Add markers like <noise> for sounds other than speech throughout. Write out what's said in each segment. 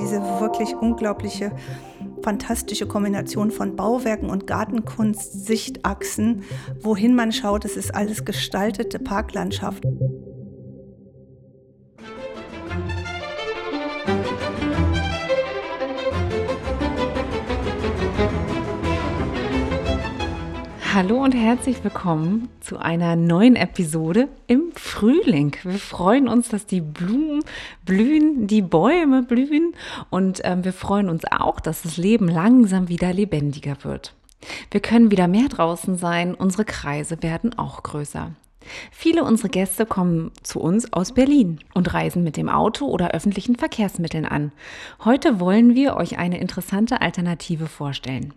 diese wirklich unglaubliche, fantastische Kombination von Bauwerken und Gartenkunst, Sichtachsen. Wohin man schaut, es ist alles gestaltete Parklandschaft. Hallo und herzlich willkommen zu einer neuen Episode im Frühling. Wir freuen uns, dass die Blumen blühen, die Bäume blühen und ähm, wir freuen uns auch, dass das Leben langsam wieder lebendiger wird. Wir können wieder mehr draußen sein, unsere Kreise werden auch größer. Viele unserer Gäste kommen zu uns aus Berlin und reisen mit dem Auto oder öffentlichen Verkehrsmitteln an. Heute wollen wir euch eine interessante Alternative vorstellen.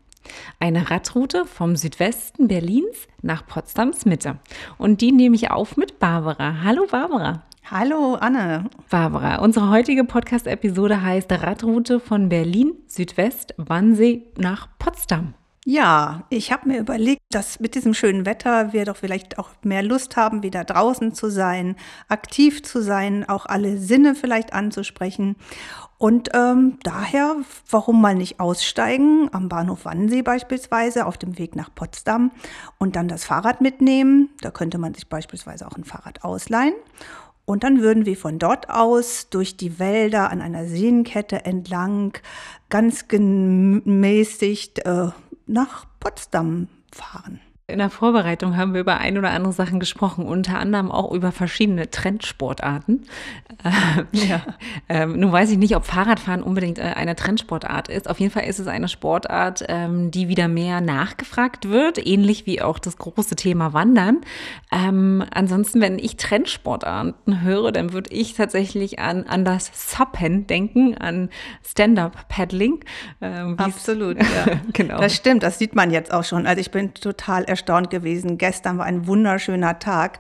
Eine Radroute vom Südwesten Berlins nach Potsdams Mitte. Und die nehme ich auf mit Barbara. Hallo Barbara. Hallo Anne. Barbara, unsere heutige Podcast-Episode heißt Radroute von Berlin Südwest Wannsee nach Potsdam. Ja, ich habe mir überlegt, dass mit diesem schönen Wetter wir doch vielleicht auch mehr Lust haben, wieder draußen zu sein, aktiv zu sein, auch alle Sinne vielleicht anzusprechen. Und ähm, daher, warum mal nicht aussteigen, am Bahnhof Wannsee beispielsweise, auf dem Weg nach Potsdam und dann das Fahrrad mitnehmen. Da könnte man sich beispielsweise auch ein Fahrrad ausleihen. Und dann würden wir von dort aus durch die Wälder an einer Seenkette entlang ganz gemäßigt äh, nach Potsdam fahren. In der Vorbereitung haben wir über ein oder andere Sachen gesprochen, unter anderem auch über verschiedene Trendsportarten. ja. <laughs> ähm, nun weiß ich nicht, ob Fahrradfahren unbedingt äh, eine Trendsportart ist. Auf jeden Fall ist es eine Sportart, ähm, die wieder mehr nachgefragt wird, ähnlich wie auch das große Thema Wandern. Ähm, ansonsten, wenn ich Trendsportarten höre, dann würde ich tatsächlich an, an das Suppen denken, an Stand-up-Paddling. Ähm, Absolut, <laughs> ja. genau. Das stimmt, das sieht man jetzt auch schon. Also ich bin total erstaunt gewesen. Gestern war ein wunderschöner Tag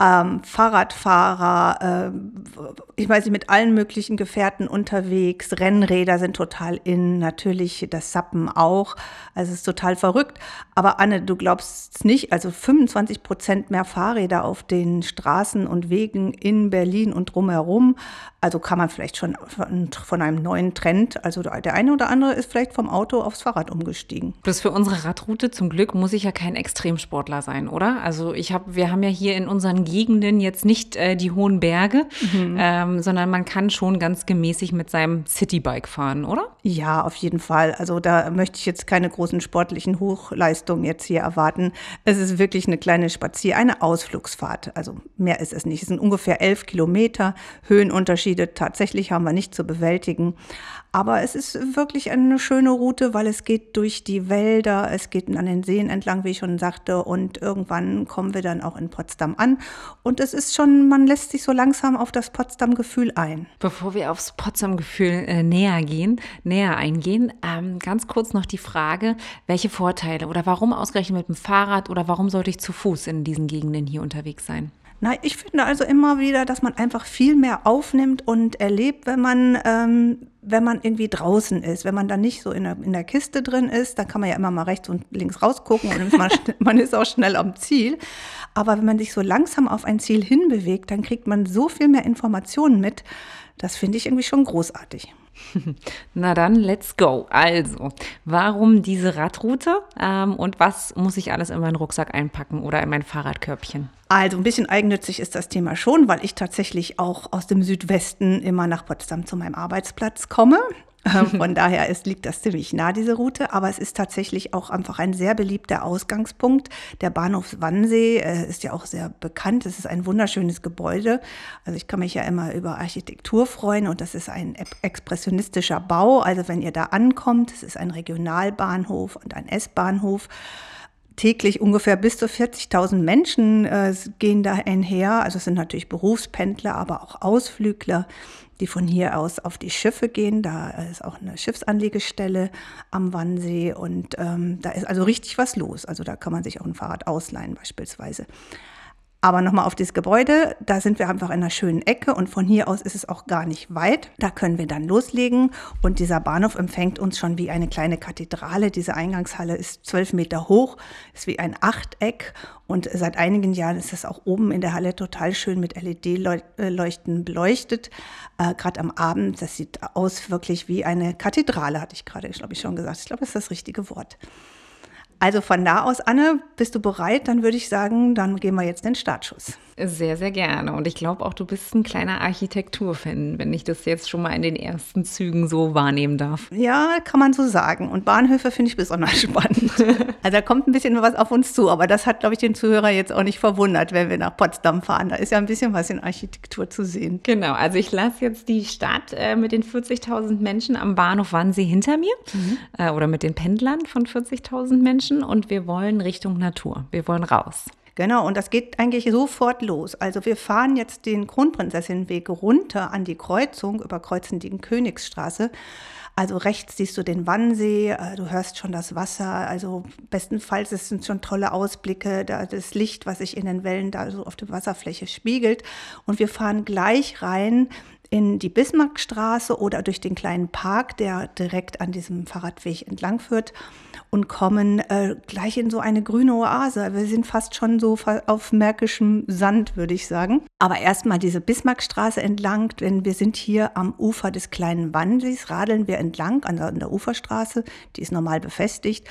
ähm, Fahrradfahrer, äh, ich weiß nicht, mit allen möglichen Gefährten unterwegs. Rennräder sind total in, natürlich das Sappen auch. Also es ist total verrückt. Aber Anne, du glaubst es nicht, also 25 Prozent mehr Fahrräder auf den Straßen und Wegen in Berlin und drumherum. Also kann man vielleicht schon von, einem neuen Trend, also der eine oder andere ist vielleicht vom Auto aufs Fahrrad umgestiegen. Bloß für unsere Radroute zum Glück muss ich ja kein Extremsportler sein, oder? Also ich habe, wir haben ja hier in unseren Gegenden jetzt nicht äh, die hohen Berge, mhm. ähm, sondern man kann schon ganz gemäßig mit seinem Citybike fahren, oder? Ja, auf jeden Fall. Also da möchte ich jetzt keine großen sportlichen Hochleistungen jetzt hier erwarten. Es ist wirklich eine kleine Spazier, eine Ausflugsfahrt. Also mehr ist es nicht. Es sind ungefähr elf Kilometer Höhenunterschied Unterschiede tatsächlich haben wir nicht zu bewältigen. Aber es ist wirklich eine schöne Route, weil es geht durch die Wälder, es geht an den Seen entlang, wie ich schon sagte, und irgendwann kommen wir dann auch in Potsdam an. Und es ist schon, man lässt sich so langsam auf das Potsdam-Gefühl ein. Bevor wir aufs Potsdam-Gefühl äh, näher gehen, näher eingehen, ähm, ganz kurz noch die Frage, welche Vorteile oder warum ausgerechnet mit dem Fahrrad oder warum sollte ich zu Fuß in diesen Gegenden hier unterwegs sein? Na, ich finde also immer wieder, dass man einfach viel mehr aufnimmt und erlebt, wenn man, ähm, wenn man irgendwie draußen ist. Wenn man dann nicht so in der, in der Kiste drin ist, dann kann man ja immer mal rechts und links rausgucken und man, <laughs> man ist auch schnell am Ziel. Aber wenn man sich so langsam auf ein Ziel hinbewegt, dann kriegt man so viel mehr Informationen mit. Das finde ich irgendwie schon großartig. <laughs> Na dann, let's go. Also, warum diese Radroute ähm, und was muss ich alles in meinen Rucksack einpacken oder in mein Fahrradkörbchen? Also ein bisschen eigennützig ist das Thema schon, weil ich tatsächlich auch aus dem Südwesten immer nach Potsdam zu meinem Arbeitsplatz komme. Ähm, von daher ist, liegt das ziemlich nah, diese Route. Aber es ist tatsächlich auch einfach ein sehr beliebter Ausgangspunkt. Der Bahnhof Wannsee äh, ist ja auch sehr bekannt. Es ist ein wunderschönes Gebäude. Also ich kann mich ja immer über Architektur freuen und das ist ein expressionistischer Bau. Also wenn ihr da ankommt, es ist ein Regionalbahnhof und ein S-Bahnhof täglich ungefähr bis zu 40.000 Menschen äh, gehen da einher. Also es sind natürlich Berufspendler, aber auch Ausflügler die von hier aus auf die Schiffe gehen. Da ist auch eine Schiffsanlegestelle am Wannsee und ähm, da ist also richtig was los. Also da kann man sich auch ein Fahrrad ausleihen beispielsweise. Aber nochmal auf dieses Gebäude, da sind wir einfach in einer schönen Ecke und von hier aus ist es auch gar nicht weit. Da können wir dann loslegen und dieser Bahnhof empfängt uns schon wie eine kleine Kathedrale. Diese Eingangshalle ist zwölf Meter hoch, ist wie ein Achteck und seit einigen Jahren ist es auch oben in der Halle total schön mit LED-Leuchten beleuchtet. Äh, gerade am Abend, das sieht aus wirklich wie eine Kathedrale, hatte ich gerade, glaube ich, schon gesagt. Ich glaube, das ist das richtige Wort. Also von da aus, Anne, bist du bereit? Dann würde ich sagen, dann gehen wir jetzt den Startschuss. Sehr, sehr gerne. Und ich glaube auch, du bist ein kleiner Architekturfan, wenn ich das jetzt schon mal in den ersten Zügen so wahrnehmen darf. Ja, kann man so sagen. Und Bahnhöfe finde ich besonders <laughs> spannend. also da kommt ein bisschen was auf uns zu, aber das hat, glaube ich, den Zuhörer jetzt auch nicht verwundert, wenn wir nach Potsdam fahren. Da ist ja ein bisschen was in Architektur zu sehen. Genau, also ich lasse jetzt die Stadt äh, mit den 40.000 Menschen am Bahnhof Wannsee hinter mir mhm. äh, oder mit den Pendlern von 40.000 Menschen und wir wollen Richtung Natur. Wir wollen raus. Genau, und das geht eigentlich sofort los. Also wir fahren jetzt den Kronprinzessinnenweg runter an die Kreuzung, überkreuzen die Königsstraße. Also rechts siehst du den Wannsee, äh, du hörst schon das Wasser, also bestenfalls es sind schon tolle Ausblicke, da das Licht, was sich in den Wellen da so auf der Wasserfläche spiegelt. Und wir fahren gleich rein in die Bismarckstraße oder durch den kleinen Park, der direkt an diesem Fahrradweg entlang führt und kommen äh, gleich in so eine grüne Oase. Wir sind fast schon so auf märkischem Sand, würde ich sagen. Aber erstmal diese Bismarckstraße entlang, denn wir sind hier am Ufer des kleinen Wannsees, radeln wir entlang an der, an der Uferstraße, die ist normal befestigt.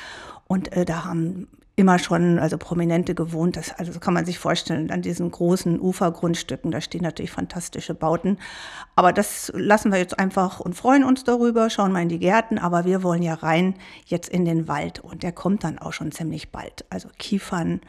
Und äh, da haben immer schon, also Prominente gewohnt. Das, also so kann man sich vorstellen, an diesen großen Ufergrundstücken, da stehen natürlich fantastische Bauten. Aber das lassen wir jetzt einfach und freuen uns darüber, schauen mal in die Gärten. Aber wir wollen ja rein jetzt in den Wald und der kommt dann auch schon ziemlich bald. Also Kiefern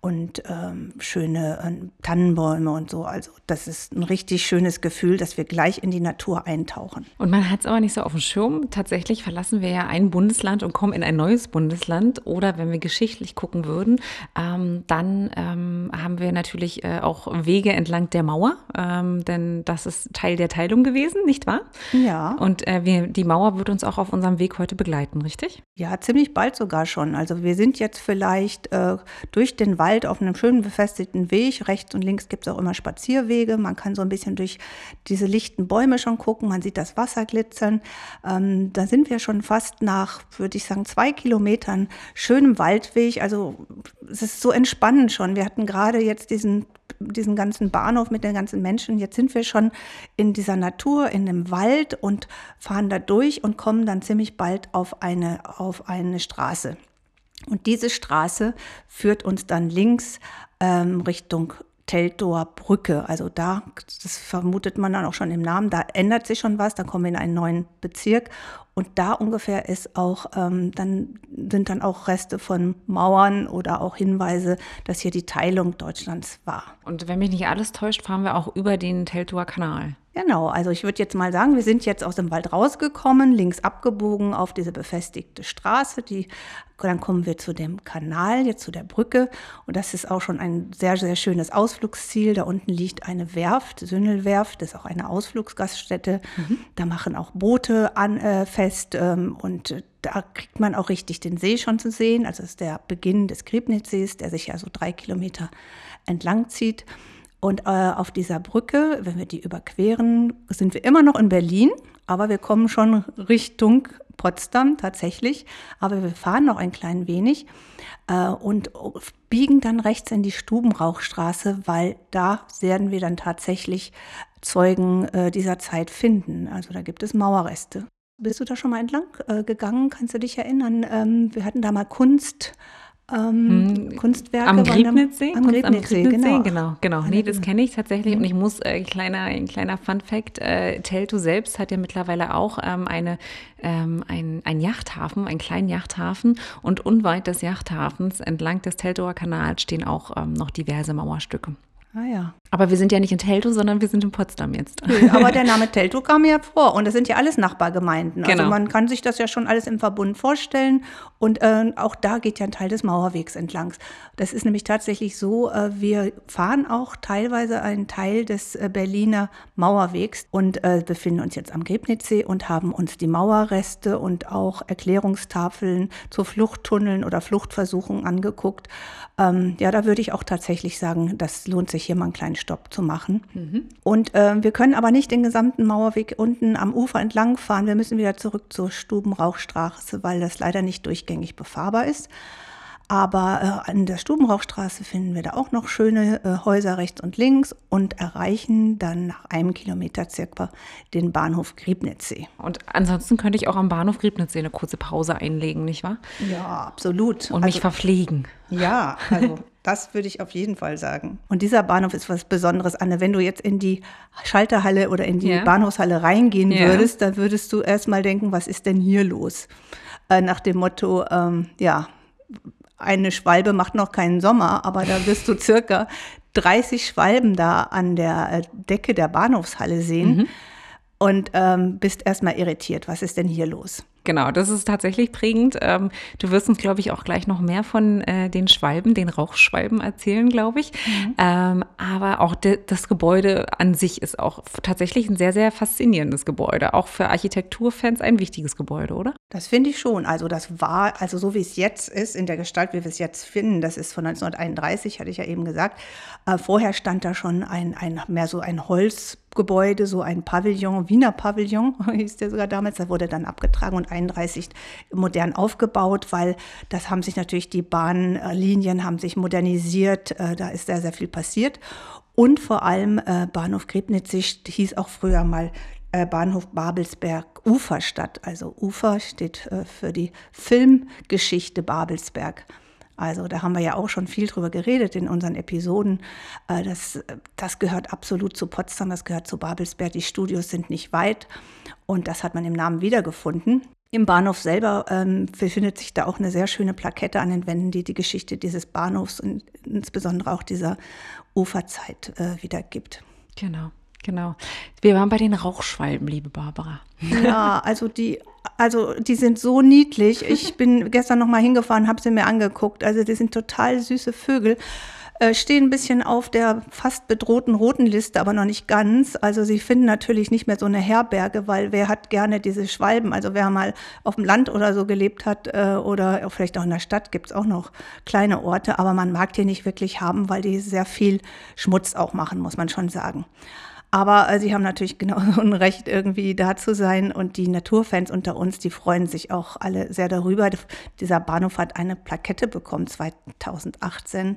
und ähm, schöne äh, Tannenbäume und so. Also das ist ein richtig schönes Gefühl, dass wir gleich in die Natur eintauchen. Und man hat es aber nicht so auf dem Schirm. Tatsächlich verlassen wir ja ein Bundesland und kommen in ein neues Bundesland. Oder wenn wir geschichtlich gucken würden, ähm, dann ähm, haben wir natürlich äh, auch Wege entlang der Mauer, ähm, denn das ist Teil der Teilung gewesen, nicht wahr? Ja. Und äh, wir, die Mauer wird uns auch auf unserem Weg heute begleiten, richtig? Ja, ziemlich bald sogar schon. Also wir sind jetzt vielleicht äh, durch den Wald Wald auf einem schönen befestigten Weg. Rechts und links gibt es auch immer Spazierwege. Man kann so ein bisschen durch diese lichten Bäume schon gucken. Man sieht das Wasser glitzern. Ähm, da sind wir schon fast nach, würde ich sagen, zwei Kilometern schönem Waldweg. Also es ist so entspannend schon. Wir hatten gerade jetzt diesen diesen ganzen Bahnhof mit den ganzen Menschen. Jetzt sind wir schon in dieser Natur, in dem Wald und fahren da durch und kommen dann ziemlich bald auf eine, auf eine Straße. Und diese Straße führt uns dann links ähm, Richtung Teltower Brücke. Also da, das vermutet man dann auch schon im Namen, da ändert sich schon was, da kommen wir in einen neuen Bezirk. Und da ungefähr ist auch, ähm, dann sind dann auch Reste von Mauern oder auch Hinweise, dass hier die Teilung Deutschlands war. Und wenn mich nicht alles täuscht, fahren wir auch über den Teltower Kanal. Genau, also ich würde jetzt mal sagen, wir sind jetzt aus dem Wald rausgekommen, links abgebogen auf diese befestigte Straße. Die, dann kommen wir zu dem Kanal, jetzt zu der Brücke. Und das ist auch schon ein sehr, sehr schönes Ausflugsziel. Da unten liegt eine Werft, Sündelwerft, das ist auch eine Ausflugsgaststätte. Mhm. Da machen auch Boote an, äh, fest ähm, und da kriegt man auch richtig den See schon zu sehen. Also das ist der Beginn des Griebnitzsees, der sich ja so drei Kilometer entlang zieht. Und äh, auf dieser Brücke, wenn wir die überqueren, sind wir immer noch in Berlin, aber wir kommen schon Richtung Potsdam tatsächlich. Aber wir fahren noch ein klein wenig äh, und biegen dann rechts in die Stubenrauchstraße, weil da werden wir dann tatsächlich Zeugen äh, dieser Zeit finden. Also da gibt es Mauerreste. Bist du da schon mal entlang äh, gegangen? Kannst du dich erinnern? Ähm, wir hatten da mal Kunst ähm, hm, Kunstwerke. Am Griebnitzsee? Am Griebnitzsee, genau. genau. genau. Nee, das kenne ich tatsächlich. Und ich muss, äh, kleiner, ein kleiner Fun-Fact, äh, Telto selbst hat ja mittlerweile auch ähm, eine, ähm, ein, ein Yachthafen, einen kleinen Yachthafen. Und unweit des Yachthafens, entlang des Teltower Kanals, stehen auch ähm, noch diverse Mauerstücke. Ah ja. Aber wir sind ja nicht in Teltow, sondern wir sind in Potsdam jetzt. Nö, aber der Name Teltow kam mir vor und das sind ja alles Nachbargemeinden. Also Genau. man kann sich das ja schon alles im Verbund vorstellen und äh, auch da geht ja ein Teil des Mauerwegs entlang. Das ist nämlich tatsächlich so, äh, wir fahren auch teilweise einen Teil des äh, Berliner Mauerwegs und äh, befinden uns jetzt am Griebnitzsee und haben uns die Mauerreste und auch Erklärungstafeln zu Fluchttunneln oder Fluchtversuchen angeguckt. Ähm, ja, da würde ich auch tatsächlich sagen, das lohnt sich hier mal einen kleinen Stopp zu machen. Und äh, wir können aber nicht den gesamten Mauerweg unten am Ufer entlang fahren. Wir müssen wieder zurück zur Stubenrauchstraße, weil das leider nicht durchgängig befahrbar ist. Aber äh, an der Stubenrauchstraße finden wir da auch noch schöne äh, Häuser rechts und links und erreichen dann nach einem Kilometer circa den Bahnhof Griebnitzsee. Und ansonsten könnte ich auch am Bahnhof Griebnitzsee eine kurze Pause einlegen, nicht wahr? Ja, absolut. Und mich Also- verpflegen. Ja, also das würde ich auf jeden Fall sagen. Und dieser Bahnhof ist was Besonderes, Anne. Wenn du jetzt in die Schalterhalle oder in die Ja. Bahnhofshalle reingehen Ja. würdest, dann würdest du erst mal denken, was ist denn hier los? Äh, nach dem Motto, ähm, ja, eine Schwalbe macht noch keinen Sommer, aber da wirst du circa 30 Schwalben da an der äh, Decke der Bahnhofshalle sehen und ähm, bist erstmal irritiert. Was ist denn hier los? Genau, das ist tatsächlich prägend. Ähm, du wirst uns, glaube ich, auch gleich noch mehr von äh, den Schwalben, den Rauchschwalben erzählen, glaube ich. Ähm, aber auch de, das Gebäude an sich ist auch tatsächlich ein sehr, sehr faszinierendes Gebäude. Auch für Architekturfans ein wichtiges Gebäude, oder? Das finde ich schon. Also das war, also so wie es jetzt ist, in der Gestalt, wie wir es jetzt finden, das ist von 1931, hatte ich ja eben gesagt. Äh, vorher stand da schon ein, ein, mehr so ein Holzgebäude, so ein Pavillon, Wiener Pavillon <laughs> hieß der sogar damals. Das wurde dann abgetragen und 31 modern aufgebaut, weil das haben sich natürlich, die Bahnlinien haben sich modernisiert, äh, da ist sehr, sehr viel passiert. Und vor allem äh, Bahnhof Griebnitzsee hieß auch früher mal Bahnhof Babelsberg Uferstadt. Also Ufer steht äh, für die Filmgeschichte Babelsberg. Also da haben wir ja auch schon viel drüber geredet in unseren Episoden. Äh, Das, das gehört absolut zu Potsdam, das gehört zu Babelsberg. Die Studios sind nicht weit und das hat man im Namen wiedergefunden. Im Bahnhof selber ähm, befindet sich da auch eine sehr schöne Plakette an den Wänden, die die Geschichte dieses Bahnhofs und insbesondere auch dieser Uferzeit äh, wiedergibt. Genau, genau. Wir waren bei den Rauchschwalben, liebe Barbara. Ja, also die, also die sind so niedlich. Ich <laughs> bin gestern noch mal hingefahren, habe sie mir angeguckt. Also die sind total süße Vögel. Äh, stehen ein bisschen auf der fast bedrohten roten Liste, aber noch nicht ganz. Also sie finden natürlich nicht mehr so eine Herberge, weil wer hat gerne diese Schwalben? Also wer mal auf dem Land oder so gelebt hat äh, oder vielleicht auch in der Stadt gibt es auch noch kleine Orte, aber man mag die nicht wirklich haben, weil die sehr viel Schmutz auch machen, muss man schon sagen. Aber äh, sie haben natürlich <laughs> genauso ein Recht, irgendwie da zu sein. Und die Naturfans unter uns, die freuen sich auch alle sehr darüber. Dieser Bahnhof hat eine Plakette bekommen 2018.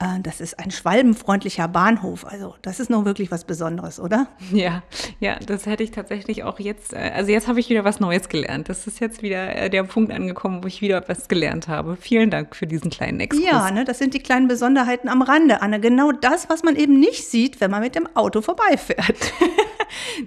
Äh, das ist ein schwalbenfreundlicher Bahnhof. Also das ist nun wirklich was Besonderes, oder? <laughs> Ja, ja, das hätte ich tatsächlich auch jetzt, äh, also jetzt habe ich wieder was Neues gelernt. Das ist jetzt wieder äh, der Punkt angekommen, wo ich wieder was gelernt habe. Vielen Dank für diesen kleinen Exkurs. Ja, ne, das sind die kleinen Besonderheiten am Rande, Anne. Genau das, was man eben nicht sieht, wenn man mit dem Auto vorbeifährt. <laughs>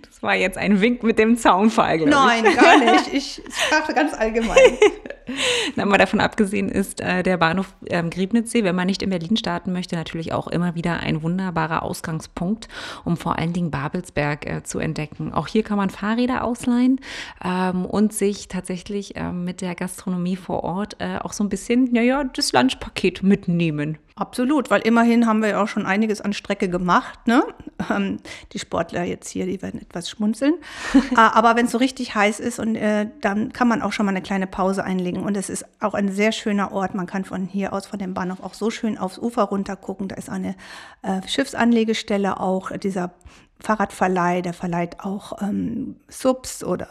Das war jetzt ein Wink mit dem Zaunpfahl, glaube ich. Nein, gar nicht. Ich sprach ganz allgemein. <laughs> <laughs> Na, mal davon abgesehen ist äh, der Bahnhof ähm, Griebnitzsee, wenn man nicht in Berlin starten möchte, natürlich auch immer wieder ein wunderbarer Ausgangspunkt, um vor allen Dingen Babelsberg äh, zu entdecken. Auch hier kann man Fahrräder ausleihen ähm, und sich tatsächlich ähm, mit der Gastronomie vor Ort äh, auch so ein bisschen, naja, das Lunchpaket mitnehmen. Absolut, weil immerhin haben wir ja auch schon einiges an Strecke gemacht. Ne? Ähm, die Sportler jetzt hier, die werden etwas schmunzeln. <laughs> Äh, Aber wenn es so richtig heiß ist, und äh, dann kann man auch schon mal eine kleine Pause einlegen. Und es ist auch ein sehr schöner Ort. Man kann von hier aus, von dem Bahnhof, auch so schön aufs Ufer runter gucken. Da ist eine äh, Schiffsanlegestelle auch. Dieser Fahrradverleih, der verleiht auch ähm, Subs oder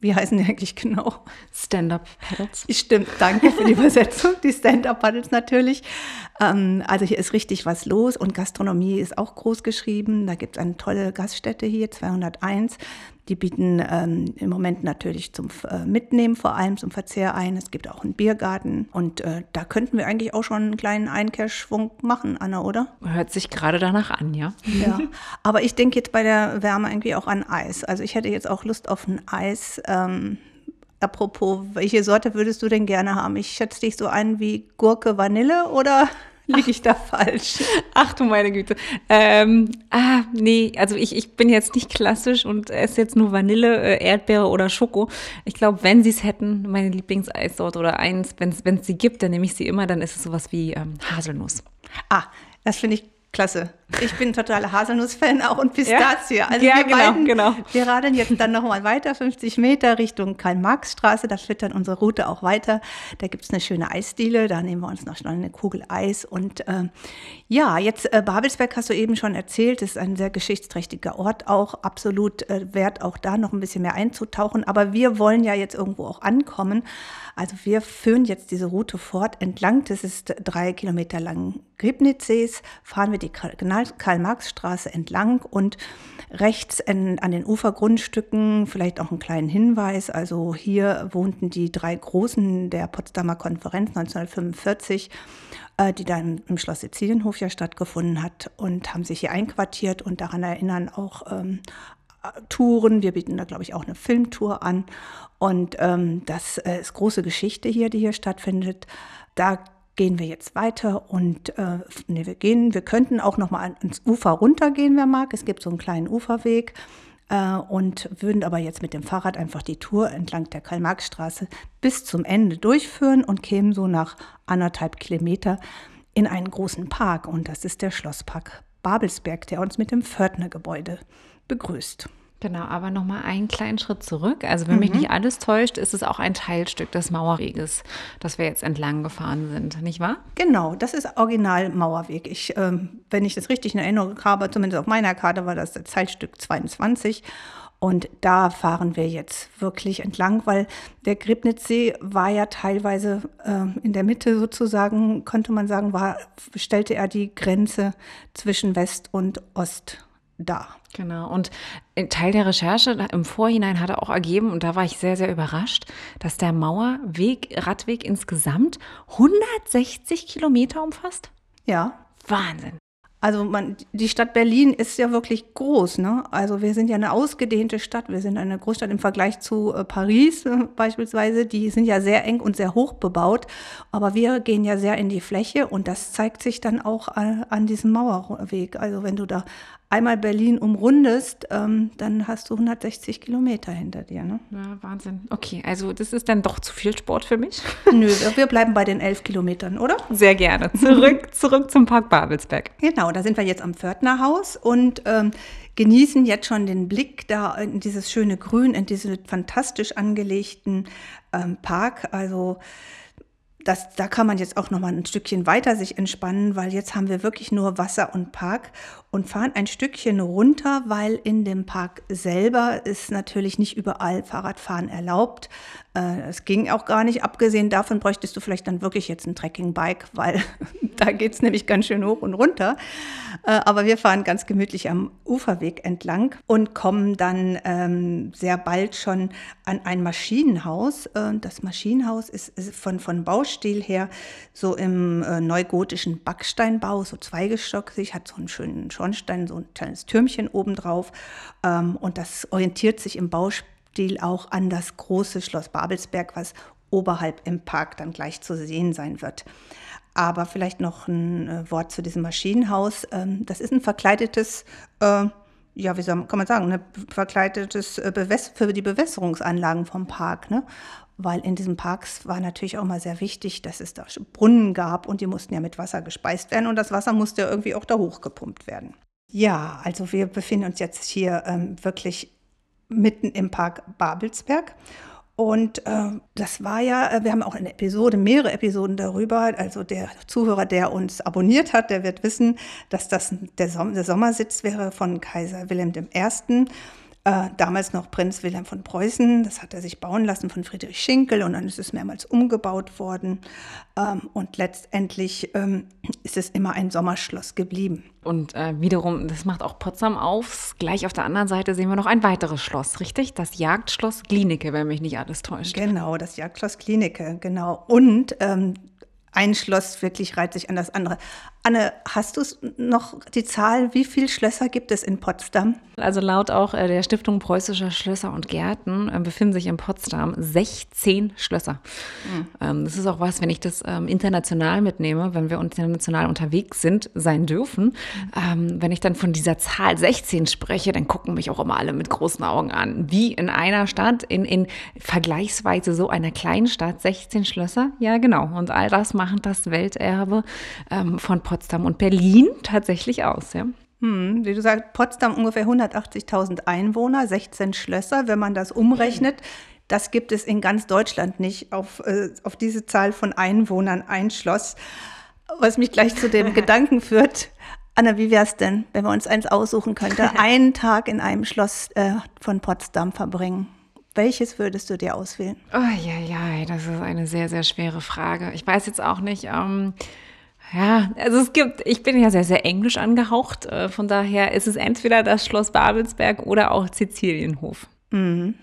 wie heißen die eigentlich genau? Stand-up-Pedals. Stimmt, danke für die Übersetzung. Die Stand-Up-Paddles natürlich. Ähm, also hier ist richtig was los und Gastronomie ist auch groß geschrieben. Da gibt es eine tolle Gaststätte hier, 201. Die bieten ähm, im Moment natürlich zum äh, Mitnehmen vor allem zum Verzehr ein. Es gibt auch einen Biergarten und äh, da könnten wir eigentlich auch schon einen kleinen Einkehrschwung machen, Anna, oder? Hört sich gerade danach an, ja? Ja, <laughs> aber ich denke jetzt bei der Wärme irgendwie auch an Eis. Also ich hätte jetzt auch Lust auf ein Eis. Ähm, apropos, welche Sorte würdest du denn gerne haben? Ich schätze dich so ein wie Gurke Vanille oder Liege ich da falsch? Ach du meine Güte. Ähm, ah, nee, also ich, ich bin jetzt nicht klassisch und esse jetzt nur Vanille, äh, Erdbeere oder Schoko. Ich glaube, wenn sie es hätten, meine Lieblingseissorte oder eins, wenn es sie gibt, dann nehme ich sie immer, dann ist es sowas wie ähm, Haselnuss. Ah, das finde ich Klasse. Ich bin totaler Haselnuss-Fan auch und Pistazie. Ja, also ja, wir genau, beiden, genau. wir radeln jetzt dann nochmal weiter, 50 Meter Richtung Karl-Marx-Straße. Da führt dann unsere Route auch weiter. Da gibt es eine schöne Eisdiele. Da nehmen wir uns noch schnell eine Kugel Eis. Und äh, ja, jetzt äh, Babelsberg hast du eben schon erzählt. ist ein sehr geschichtsträchtiger Ort auch. Absolut äh, wert, auch da noch ein bisschen mehr einzutauchen. Aber wir wollen ja jetzt irgendwo auch ankommen. Also wir führen jetzt diese Route fort entlang Das ist drei Kilometer lang Griebnitzsees, fahren wir die Karl-Marx-Straße entlang und rechts in, an den Ufergrundstücken vielleicht auch einen kleinen Hinweis. Also hier wohnten die drei Großen der Potsdamer Konferenz 1945 äh, die dann im Schloss Sizilienhof ja stattgefunden hat und haben sich hier einquartiert und daran erinnern auch ähm, Touren. Wir bieten da, glaube ich, auch eine Filmtour an. Und ähm, das äh, ist große Geschichte hier, die hier stattfindet. Da gehen wir jetzt weiter und äh, nee, wir gehen, wir könnten auch noch mal ans Ufer runtergehen, wer mag. Es gibt so einen kleinen Uferweg äh, und würden aber jetzt mit dem Fahrrad einfach die Tour entlang der Karl-Marx-Straße bis zum Ende durchführen und kämen so nach anderthalb Kilometer in einen großen Park und das ist der Schlosspark Babelsberg, der uns mit dem Pförtnergebäude begrüßt. Genau, aber nochmal einen kleinen Schritt zurück. Also wenn mhm. mich nicht alles täuscht, ist es auch ein Teilstück des Mauerweges, das wir jetzt entlang gefahren sind, nicht wahr? Genau, das ist Original Mauerweg. Ich, ähm, wenn ich das richtig in Erinnerung habe, zumindest auf meiner Karte war das Teilstück 22. Und da fahren wir jetzt wirklich entlang, weil der Gribnitzsee war ja teilweise äh, in der Mitte sozusagen, könnte man sagen, war, stellte er die Grenze zwischen West und Ost dar. Genau. Und Teil der Recherche im Vorhinein hat er auch ergeben, und da war ich sehr, sehr überrascht, dass der Mauerweg, Radweg insgesamt 160 Kilometer umfasst. Ja. Wahnsinn. Also man, die Stadt Berlin ist ja wirklich groß. Ne? Also wir sind ja eine ausgedehnte Stadt. Wir sind eine Großstadt im Vergleich zu äh, Paris äh, beispielsweise. Die sind ja sehr eng und sehr hoch bebaut. Aber wir gehen ja sehr in die Fläche und das zeigt sich dann auch an, an diesem Mauerweg. Also wenn du da einmal Berlin umrundest, ähm, dann hast du 160 Kilometer hinter dir. Ne? Ja, Wahnsinn. Okay, also das ist dann doch zu viel Sport für mich. <laughs> Nö, <laughs> wir bleiben bei den elf Kilometern, oder? Sehr gerne. Zurück, <laughs> zurück zum Park Babelsberg. Genau, da sind wir jetzt am Pförtnerhaus und ähm, genießen jetzt schon den Blick da in dieses schöne Grün, in diesen fantastisch angelegten ähm, Park. Also das, da kann man jetzt auch noch mal ein Stückchen weiter sich entspannen, weil jetzt haben wir wirklich nur Wasser und Park und fahren ein Stückchen runter, weil in dem Park selber ist natürlich nicht überall Fahrradfahren erlaubt. Äh, es ging auch gar nicht. Abgesehen davon bräuchtest du vielleicht dann wirklich jetzt ein Trekkingbike, weil <laughs> da geht es nämlich ganz schön hoch und runter. Äh, aber wir fahren ganz gemütlich am Uferweg entlang und kommen dann ähm, sehr bald schon an ein Maschinenhaus. Äh, das Maschinenhaus ist, ist, von, von Baustil her so im äh, neugotischen Backsteinbau, so zweigeschockig, hat so einen schönen Schornstein, so ein kleines Türmchen obendrauf. Ähm, und das orientiert sich im Baustil auch an das große Schloss Babelsberg, was oberhalb im Park dann gleich zu sehen sein wird. Aber vielleicht noch ein äh, Wort zu diesem Maschinenhaus. Ähm, das ist ein verkleidetes, äh, ja, wie soll, kann man sagen, ein verkleidetes äh, für die Bewässerungsanlagen vom Park. Ne? Weil in diesen Parks war natürlich auch mal sehr wichtig, dass es da Brunnen gab und die mussten ja mit Wasser gespeist werden und das Wasser musste ja irgendwie auch da hochgepumpt werden. Ja, also wir befinden uns jetzt hier ähm, wirklich mitten im Park Babelsberg und äh, das war ja, äh, wir haben auch eine Episode, mehrere Episoden darüber. Also der Zuhörer, der uns abonniert hat, der wird wissen, dass das der, Som der Sommersitz wäre von Kaiser Wilhelm I. Äh, damals noch Prinz Wilhelm von Preußen. Das hat er sich bauen lassen von Friedrich Schinkel und dann ist es mehrmals umgebaut worden. Ähm, und letztendlich ähm, ist es immer ein Sommerschloss geblieben. Und äh, wiederum, das macht auch Potsdam auf. Gleich auf der anderen Seite sehen wir noch ein weiteres Schloss, richtig? Das Jagdschloss Klinike, wenn mich nicht alles täuscht. Genau, das Jagdschloss Klinike, genau. Und ähm, ein Schloss wirklich reiht sich an das andere. Anne, hast du noch die Zahl, wie viele Schlösser gibt es in Potsdam? Also laut auch äh, der Stiftung Preußischer Schlösser und Gärten äh, befinden sich in Potsdam 16 Schlösser. Mhm. Das ist auch was, wenn ich das ähm, international mitnehme, wenn wir international unterwegs sind, sein dürfen. Mhm. Wenn ich dann von dieser Zahl 16 spreche, dann gucken mich auch immer alle mit großen Augen an. Wie in einer Stadt, in, in vergleichsweise so einer kleinen Stadt, 16 Schlösser? Ja, genau. Und all das machen das Welterbe ähm, von Potsdam und Berlin tatsächlich aus. Ja. Hm, wie du sagst, Potsdam ungefähr 180.000 Einwohner, 16 Schlösser, wenn man das umrechnet. Das gibt es in ganz Deutschland nicht, auf, äh, auf diese Zahl von Einwohnern ein Schloss. Was mich gleich zu dem <laughs> Gedanken führt, Anna, wie wäre es denn, wenn wir uns eins aussuchen könnten, <laughs> einen Tag in einem Schloss äh, von Potsdam verbringen? Welches würdest du dir auswählen? Oh ja, ja, das ist eine sehr, sehr schwere Frage. Ich weiß jetzt auch nicht. Ähm ja, also es gibt, ich bin ja sehr, sehr englisch angehaucht. Äh, von daher ist es entweder das Schloss Babelsberg oder auch Sizilienhof. Mhm.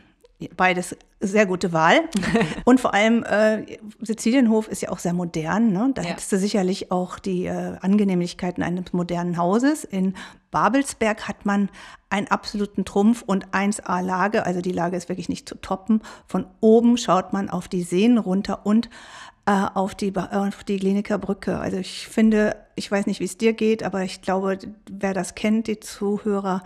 Beides sehr gute Wahl. <laughs> Und vor allem, äh, Sizilienhof ist ja auch sehr modern. Ne? Da ja. hättest du sicherlich auch die äh, Angenehmlichkeiten eines modernen Hauses. In Babelsberg hat man einen absoluten Trumpf und 1A-Lage. Also die Lage ist wirklich nicht zu toppen. Von oben schaut man auf die Seen runter und äh, auf, die, auf die Kliniker Brücke. Also ich finde, ich weiß nicht, wie es dir geht, aber ich glaube, wer das kennt, die Zuhörer,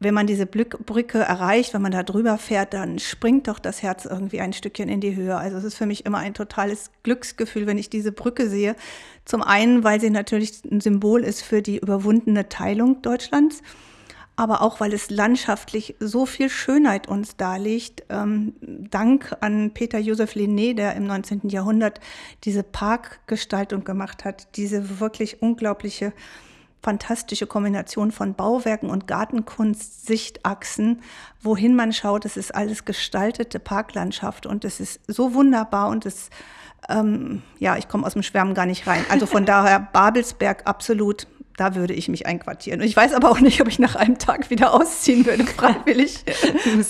wenn man diese Brücke erreicht, wenn man da drüber fährt, dann springt doch das Herz irgendwie ein Stückchen in die Höhe. Also es ist für mich immer ein totales Glücksgefühl, wenn ich diese Brücke sehe. Zum einen, weil sie natürlich ein Symbol ist für die überwundene Teilung Deutschlands aber auch weil es landschaftlich so viel Schönheit uns darlegt. Ähm, Dank an Peter Joseph Linné, der im 19. Jahrhundert diese Parkgestaltung gemacht hat, diese wirklich unglaubliche, fantastische Kombination von Bauwerken und Gartenkunst, Sichtachsen, wohin man schaut, es ist alles gestaltete Parklandschaft und es ist so wunderbar und es ähm, ja, ich komme aus dem Schwärmen gar nicht rein. Also von <laughs> daher Babelsberg absolut da würde ich mich einquartieren. Und ich weiß aber auch nicht, ob ich nach einem Tag wieder ausziehen würde, <laughs> freiwillig.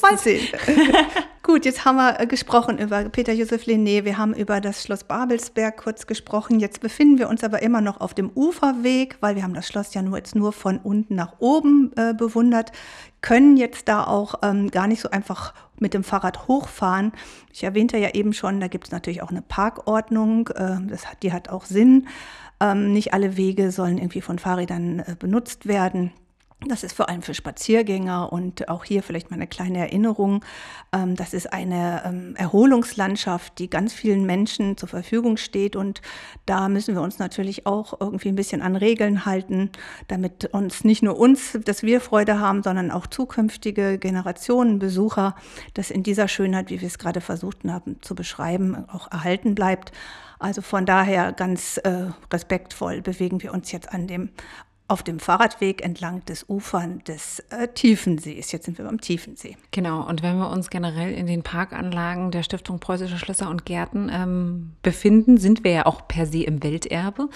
Mal sehen. <laughs> Gut, jetzt haben wir äh, gesprochen über Peter Josef Linné, wir haben über das Schloss Babelsberg kurz gesprochen. Jetzt befinden wir uns aber immer noch auf dem Uferweg, weil wir haben das Schloss ja nur jetzt nur von unten nach oben äh, bewundert, können jetzt da auch ähm, gar nicht so einfach mit dem Fahrrad hochfahren. Ich erwähnte ja eben schon, da gibt es natürlich auch eine Parkordnung, äh, das hat, die hat auch Sinn. Ähm, nicht alle Wege sollen irgendwie von Fahrrädern äh, benutzt werden. Das ist vor allem für Spaziergänger und auch hier vielleicht mal eine kleine Erinnerung. Ähm, das ist eine ähm, Erholungslandschaft, die ganz vielen Menschen zur Verfügung steht und da müssen wir uns natürlich auch irgendwie ein bisschen an Regeln halten, damit uns nicht nur uns, dass wir Freude haben, sondern auch zukünftige Generationen, Besucher, das in dieser Schönheit, wie wir es gerade versucht haben zu beschreiben, auch erhalten bleibt. Also von daher ganz äh, respektvoll bewegen wir uns jetzt an dem auf dem Fahrradweg entlang des Ufern des äh, Tiefensees. Jetzt sind wir beim Tiefensee. Genau, und wenn wir uns generell in den Parkanlagen der Stiftung Preußische Schlösser und Gärten ähm, befinden, sind wir ja auch per se im Welterbe.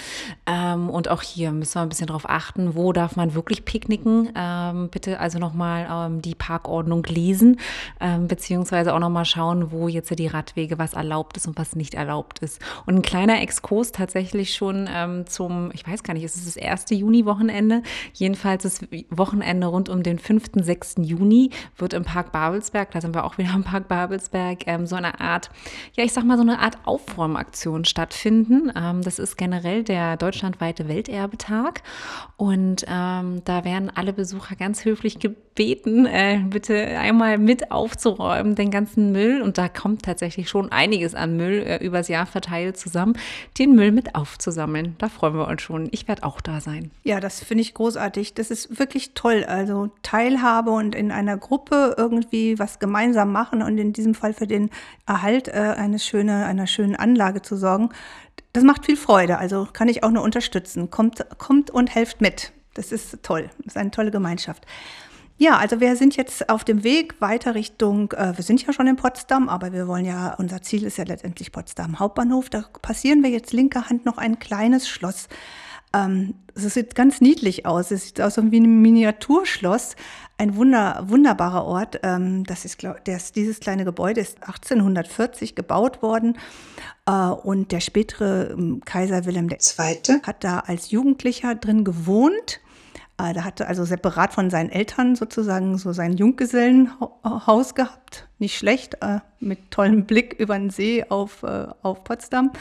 Ähm, und auch hier müssen wir ein bisschen darauf achten, wo darf man wirklich picknicken. Ähm, bitte also nochmal ähm, die Parkordnung lesen, ähm, beziehungsweise auch nochmal schauen, wo jetzt die Radwege, was erlaubt ist und was nicht erlaubt ist. Und ein kleiner Exkurs tatsächlich schon ähm, zum, ich weiß gar nicht, ist es das erste Juniwoche? Wochenende. Jedenfalls das Wochenende rund um den 5., 6. Juni wird im Park Babelsberg, da sind wir auch wieder im Park Babelsberg, ähm, so eine Art, ja, ich sag mal, so eine Art Aufräumaktion stattfinden. Ähm, das ist generell der deutschlandweite Welterbetag und ähm, da werden alle Besucher ganz höflich gebeten, äh, bitte einmal mit aufzuräumen, den ganzen Müll und da kommt tatsächlich schon einiges an Müll äh, übers Jahr verteilt zusammen, den Müll mit aufzusammeln. Da freuen wir uns schon. Ich werde auch da sein. Ja, das das finde ich großartig. Das ist wirklich toll. Also Teilhabe und in einer Gruppe irgendwie was gemeinsam machen und in diesem Fall für den Erhalt äh, eine schöne, einer schönen Anlage zu sorgen. Das macht viel Freude. Also kann ich auch nur unterstützen. Kommt, kommt und helft mit. Das ist toll. Das ist eine tolle Gemeinschaft. Ja, also wir sind jetzt auf dem Weg weiter Richtung, äh, wir sind ja schon in Potsdam, aber wir wollen ja, unser Ziel ist ja letztendlich Potsdam Hauptbahnhof. Da passieren wir jetzt linker Hand noch ein kleines Schloss. Ähm, es sieht ganz niedlich aus. Es sieht aus wie ein Miniaturschloss. ein wunder, wunderbarer Ort. Ähm, das ist, glaub, das, dieses kleine Gebäude ist 1840 gebaut worden äh, und der spätere ähm, Kaiser Wilhelm II. hat da als Jugendlicher drin gewohnt. Äh, da hatte also separat von seinen Eltern sozusagen so sein Junggesellenhaus gehabt. Nicht schlecht, äh, mit tollem Blick über den See auf, äh, auf Potsdam.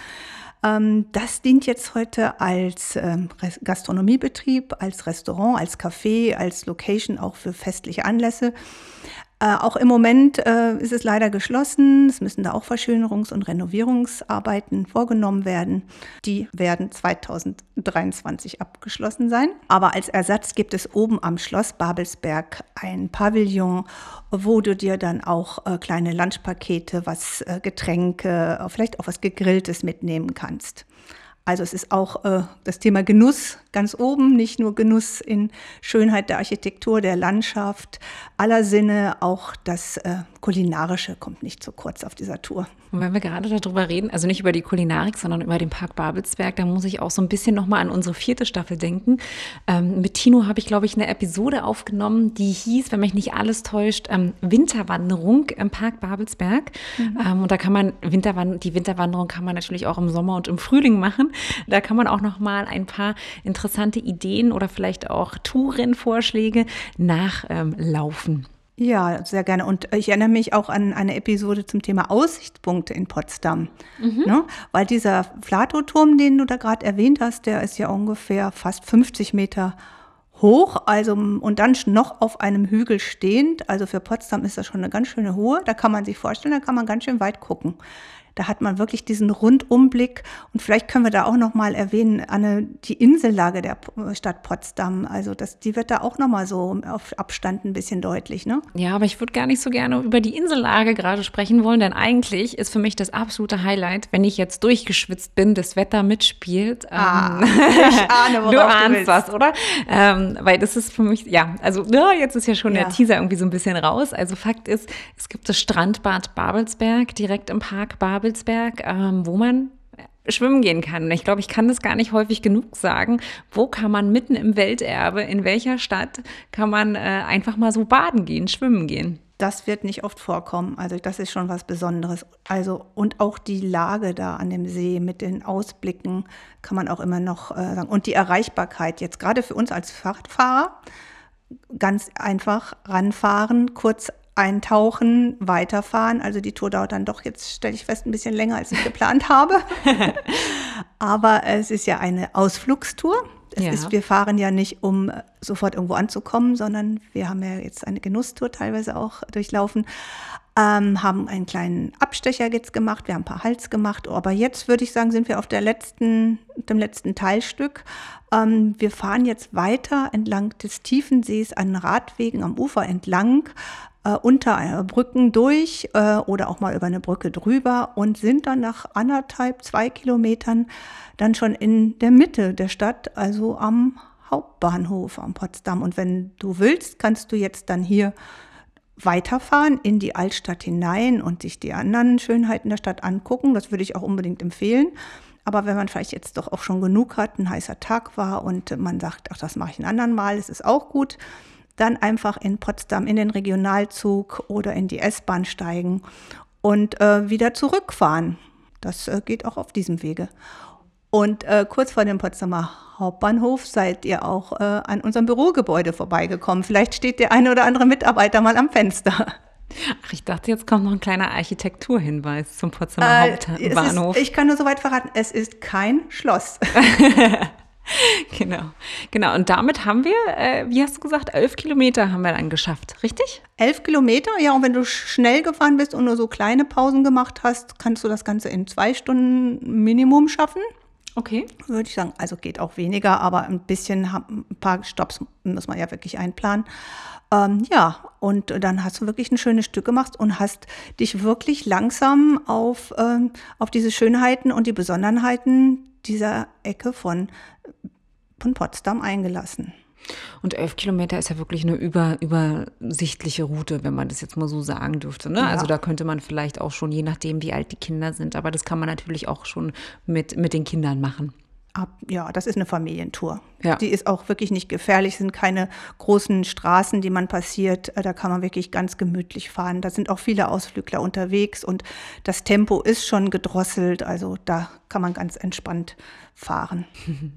Ähm, das dient jetzt heute als ähm, Gastronomiebetrieb, als Restaurant, als Café, als Location auch für festliche Anlässe. Äh, auch im Moment äh, ist es leider geschlossen. Es müssen da auch Verschönerungs- und Renovierungsarbeiten vorgenommen werden. Die werden 2023 abgeschlossen sein. Aber als Ersatz gibt es oben am Schloss Babelsberg ein Pavillon, wo du dir dann auch äh, kleine Lunchpakete, was äh, Getränke, vielleicht auch was Gegrilltes mitnehmen kannst. Also es ist auch äh, das Thema Genuss ganz oben, nicht nur Genuss in Schönheit der Architektur, der Landschaft, aller Sinne, auch das äh, Kulinarische kommt nicht zu kurz auf dieser Tour. Und wenn wir gerade darüber reden, also nicht über die Kulinarik, sondern über den Park Babelsberg, da muss ich auch so ein bisschen nochmal an unsere vierte Staffel denken. Ähm, mit Tino habe ich, glaube ich, eine Episode aufgenommen, die hieß, wenn mich nicht alles täuscht, ähm, Winterwanderung im Park Babelsberg. Mhm. Ähm, und da kann man Winterwand die Winterwanderung kann man natürlich auch im Sommer und im Frühling machen. Da kann man auch nochmal ein paar interessante Ideen oder vielleicht auch Tourenvorschläge nachlaufen. Ja, sehr gerne. Und ich erinnere mich auch an eine Episode zum Thema Aussichtspunkte in Potsdam. Mhm. Ne? Weil dieser Flatoturm, den du da gerade erwähnt hast, der ist ja ungefähr fast 50 Meter hoch, also und dann noch auf einem Hügel stehend. Also für Potsdam ist das schon eine ganz schöne Hohe. Da kann man sich vorstellen, da kann man ganz schön weit gucken. Da hat man wirklich diesen Rundumblick. Und vielleicht können wir da auch noch mal erwähnen, Anne, die Insellage der Stadt Potsdam. Also das, die wird da auch noch mal so auf Abstand ein bisschen deutlich, ne? Ja, aber ich würde gar nicht so gerne über die Insellage gerade sprechen wollen, denn eigentlich ist für mich das absolute Highlight, wenn ich jetzt durchgeschwitzt bin, das Wetter mitspielt. Ah, ähm, <laughs> ich ahne, worauf <laughs> du ahnst du was, oder? Ähm, weil das ist für mich, ja, also ja, jetzt ist ja schon ja. der Teaser irgendwie so ein bisschen raus. Also Fakt ist, es gibt das Strandbad Babelsberg direkt im Park Babelsberg. Babelsberg, ähm, wo man schwimmen gehen kann. Und ich glaube, ich kann das gar nicht häufig genug sagen. Wo kann man mitten im Welterbe, in welcher Stadt kann man äh, einfach mal so baden gehen, schwimmen gehen? Das wird nicht oft vorkommen. Also das ist schon was Besonderes. Also und auch die Lage da an dem See mit den Ausblicken kann man auch immer noch äh, sagen. Und die Erreichbarkeit jetzt gerade für uns als Fahrradfahrer ganz einfach ranfahren, kurz eintauchen, weiterfahren. Also die Tour dauert dann doch jetzt, stelle ich fest, ein bisschen länger, als ich geplant habe. <laughs> Aber es ist ja eine Ausflugstour. Es ja. ist, wir fahren ja nicht, um sofort irgendwo anzukommen, sondern wir haben ja jetzt eine Genusstour teilweise auch durchlaufen. Ähm, haben einen kleinen Abstecher jetzt gemacht, wir haben ein paar Hals gemacht, aber jetzt würde ich sagen, sind wir auf der letzten, dem letzten Teilstück. Ähm, wir fahren jetzt weiter entlang des Tiefensees an Radwegen am Ufer entlang, äh, unter Brücken durch äh, oder auch mal über eine Brücke drüber und sind dann nach anderthalb, zwei Kilometern dann schon in der Mitte der Stadt, also am Hauptbahnhof am Potsdam. Und wenn du willst, kannst du jetzt dann hier weiterfahren in die Altstadt hinein und sich die anderen Schönheiten der Stadt angucken. Das würde ich auch unbedingt empfehlen. Aber wenn man vielleicht jetzt doch auch schon genug hat, ein heißer Tag war und man sagt, ach, das mache ich ein anderen Mal, das ist auch gut, dann einfach in Potsdam in den Regionalzug oder in die S-Bahn steigen und äh, wieder zurückfahren. Das äh, geht auch auf diesem Wege. Und äh, kurz vor dem Potsdamer Hauptbahnhof seid ihr auch äh, an unserem Bürogebäude vorbeigekommen. Vielleicht steht der eine oder andere Mitarbeiter mal am Fenster. Ach, ich dachte, jetzt kommt noch ein kleiner Architekturhinweis zum Potsdamer äh, Hauptbahnhof. Ist, ich kann nur so weit verraten, es ist kein Schloss. <laughs> <laughs> genau, genau. Und damit haben wir, äh, wie hast du gesagt, elf Kilometer haben wir dann geschafft, richtig? Elf Kilometer, ja. Und wenn du schnell gefahren bist und nur so kleine Pausen gemacht hast, kannst du das Ganze in zwei Stunden Minimum schaffen. Okay. Würde ich sagen. Also geht auch weniger, aber ein bisschen, ein paar Stops muss man ja wirklich einplanen. Ähm, ja, und dann hast du wirklich ein schönes Stück gemacht und hast dich wirklich langsam auf, ähm, auf diese Schönheiten und die Besonderheiten dieser Ecke von, von Potsdam eingelassen. Und elf Kilometer ist ja wirklich eine über, übersichtliche Route, wenn man das jetzt mal so sagen dürfte. Ne? Ja. Also da könnte man vielleicht auch schon, je nachdem, wie alt die Kinder sind, aber das kann man natürlich auch schon mit, mit den Kindern machen. Ab, ja, das ist eine Familientour. Ja. Die ist auch wirklich nicht gefährlich, es sind keine großen Straßen, die man passiert. Äh, Da kann man wirklich ganz gemütlich fahren. Da sind auch viele Ausflügler unterwegs und das Tempo ist schon gedrosselt, also da kann man ganz entspannt fahren. <laughs>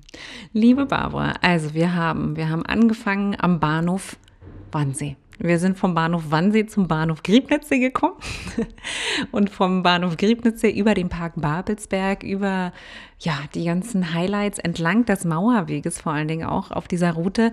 Liebe Barbara, also wir haben, wir haben angefangen am Bahnhof Wannsee. Wir sind vom Bahnhof Wannsee zum Bahnhof Griebnitze gekommen <laughs> und vom Bahnhof Griebnitze über den Park Babelsberg, über ja, die ganzen Highlights entlang des Mauerweges vor allen Dingen auch auf dieser Route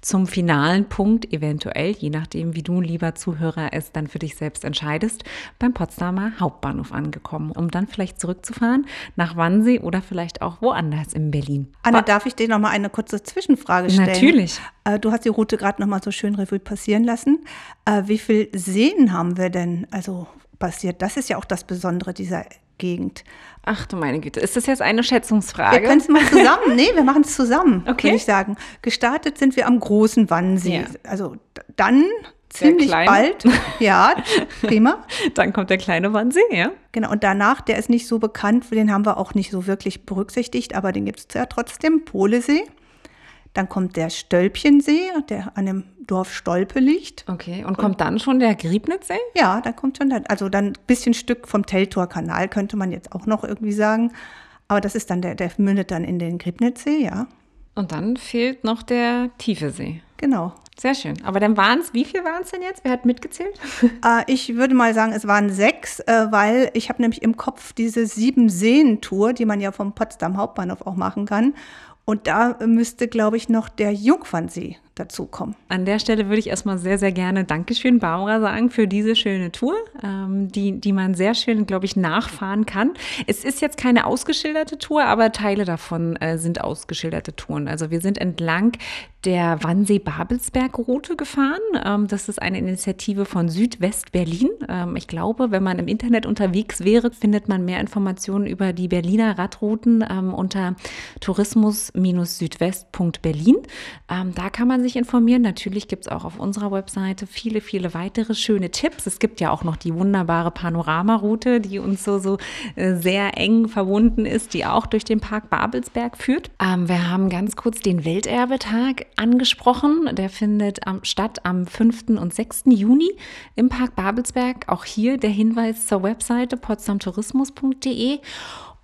zum finalen Punkt, eventuell, je nachdem, wie du, lieber Zuhörer, es dann für dich selbst entscheidest, beim Potsdamer Hauptbahnhof angekommen, um dann vielleicht zurückzufahren nach Wannsee oder vielleicht auch woanders in Berlin. Anna, darf ich dir noch mal eine kurze Zwischenfrage stellen? Natürlich. Äh, Du hast die Route gerade noch mal so schön Revue passieren lassen. Äh, Wie viel Seen haben wir denn also passiert? Das ist ja auch das Besondere dieser Gegend. Ach du meine Güte, ist das jetzt eine Wir Schätzungsfrage? können es mal zusammen. Nee, wir machen es zusammen, Okay. würde ich sagen. Gestartet sind wir am großen Wannsee. Ja. Also dann ziemlich bald. <laughs> Ja, prima. Dann kommt der kleine Wannsee, ja? Genau, und danach, der ist nicht so bekannt, den haben wir auch nicht so wirklich berücksichtigt, aber den gibt es ja trotzdem, Polesee. Dann kommt der Stölpchensee, der an dem Dorf Stolpe liegt. Okay, und kommt dann schon der Griebnitzsee? Ja, da kommt schon, dann, also dann ein bisschen Stück vom Teltower-Kanal, könnte man jetzt auch noch irgendwie sagen. Aber das ist dann, der, der mündet dann in den Griebnitzsee, ja, Und dann fehlt noch der tiefe See. genau. Sehr schön. Aber dann waren es, wie viel waren es denn jetzt? Wer hat mitgezählt? <laughs> Äh, ich würde mal sagen, es waren sechs, äh, weil ich habe nämlich im Kopf diese Sieben-Seen-Tour, die man ja vom Potsdam Hauptbahnhof auch machen kann. Und da müsste, glaube ich, noch der Jungfernsee dazukommen. An der Stelle würde ich erstmal sehr, sehr gerne Dankeschön, Barbara, sagen für diese schöne Tour, ähm, die, die man sehr schön, glaube ich, nachfahren kann. Es ist jetzt keine ausgeschilderte Tour, aber Teile davon äh, sind ausgeschilderte Touren. Also wir sind entlang der Wannsee-Babelsberg-Route gefahren. Ähm, das ist eine Initiative von Südwest-Berlin. Ähm, ich glaube, wenn man im Internet unterwegs wäre, findet man mehr Informationen über die Berliner Radrouten ähm, unter tourismus-südwest.berlin. Ähm, da kann man sich informieren. Natürlich gibt es auch auf unserer Webseite viele, viele weitere schöne Tipps. Es gibt ja auch noch die wunderbare Panoramaroute, die uns so, so äh, sehr eng verbunden ist, die auch durch den Park Babelsberg führt. Ähm, wir haben ganz kurz den Welterbetag angesprochen. Der findet am, statt am 5. und 6. Juni im Park Babelsberg. Auch hier der Hinweis zur Webseite potsdamtourismus.de.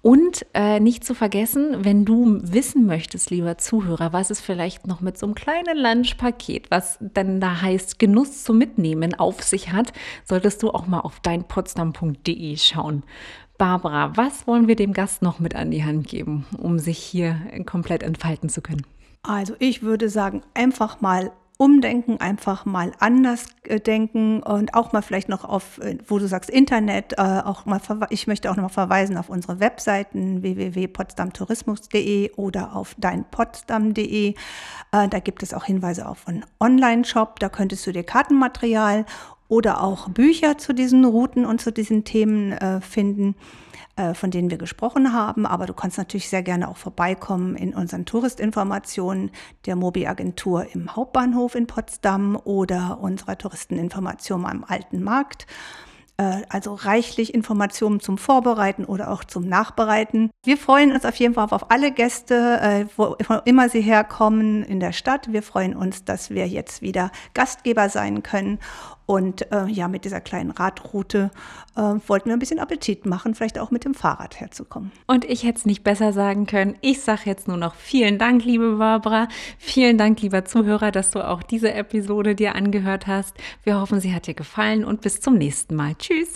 Und äh, nicht zu vergessen, wenn du wissen möchtest, lieber Zuhörer, was es vielleicht noch mit so einem kleinen Lunchpaket, was dann da heißt Genuss zum Mitnehmen auf sich hat, solltest du auch mal auf deinpotsdam.de schauen. Barbara, was wollen wir dem Gast noch mit an die Hand geben, um sich hier komplett entfalten zu können? Also ich würde sagen, einfach mal umdenken, einfach mal anders äh, denken und auch mal vielleicht noch auf, äh, wo du sagst Internet, äh, auch mal, ich möchte auch noch mal verweisen auf unsere Webseiten www.potsdamtourismus.de oder auf deinpotsdam.de. Da gibt es auch Hinweise auf einen Online-Shop, da könntest du dir Kartenmaterial oder auch Bücher zu diesen Routen und zu diesen Themen äh, finden äh, von denen wir gesprochen haben. Aber du kannst natürlich sehr gerne auch vorbeikommen in unseren Touristinformationen der Mobi-Agentur im Hauptbahnhof in Potsdam oder unserer Touristeninformation am Alten Markt. Äh, Also reichlich Informationen zum Vorbereiten oder auch zum Nachbereiten. Wir freuen uns auf jeden Fall auf alle Gäste, wo immer sie herkommen in der Stadt. Wir freuen uns, dass wir jetzt wieder Gastgeber sein können. Und äh, ja, mit dieser kleinen Radroute äh, wollten wir ein bisschen Appetit machen, vielleicht auch mit dem Fahrrad herzukommen. Und ich hätte es nicht besser sagen können. Ich sage jetzt nur noch vielen Dank, liebe Barbara. Vielen Dank, lieber Zuhörer, dass du auch diese Episode dir angehört hast. Wir hoffen, sie hat dir gefallen und bis zum nächsten Mal. Tschüss.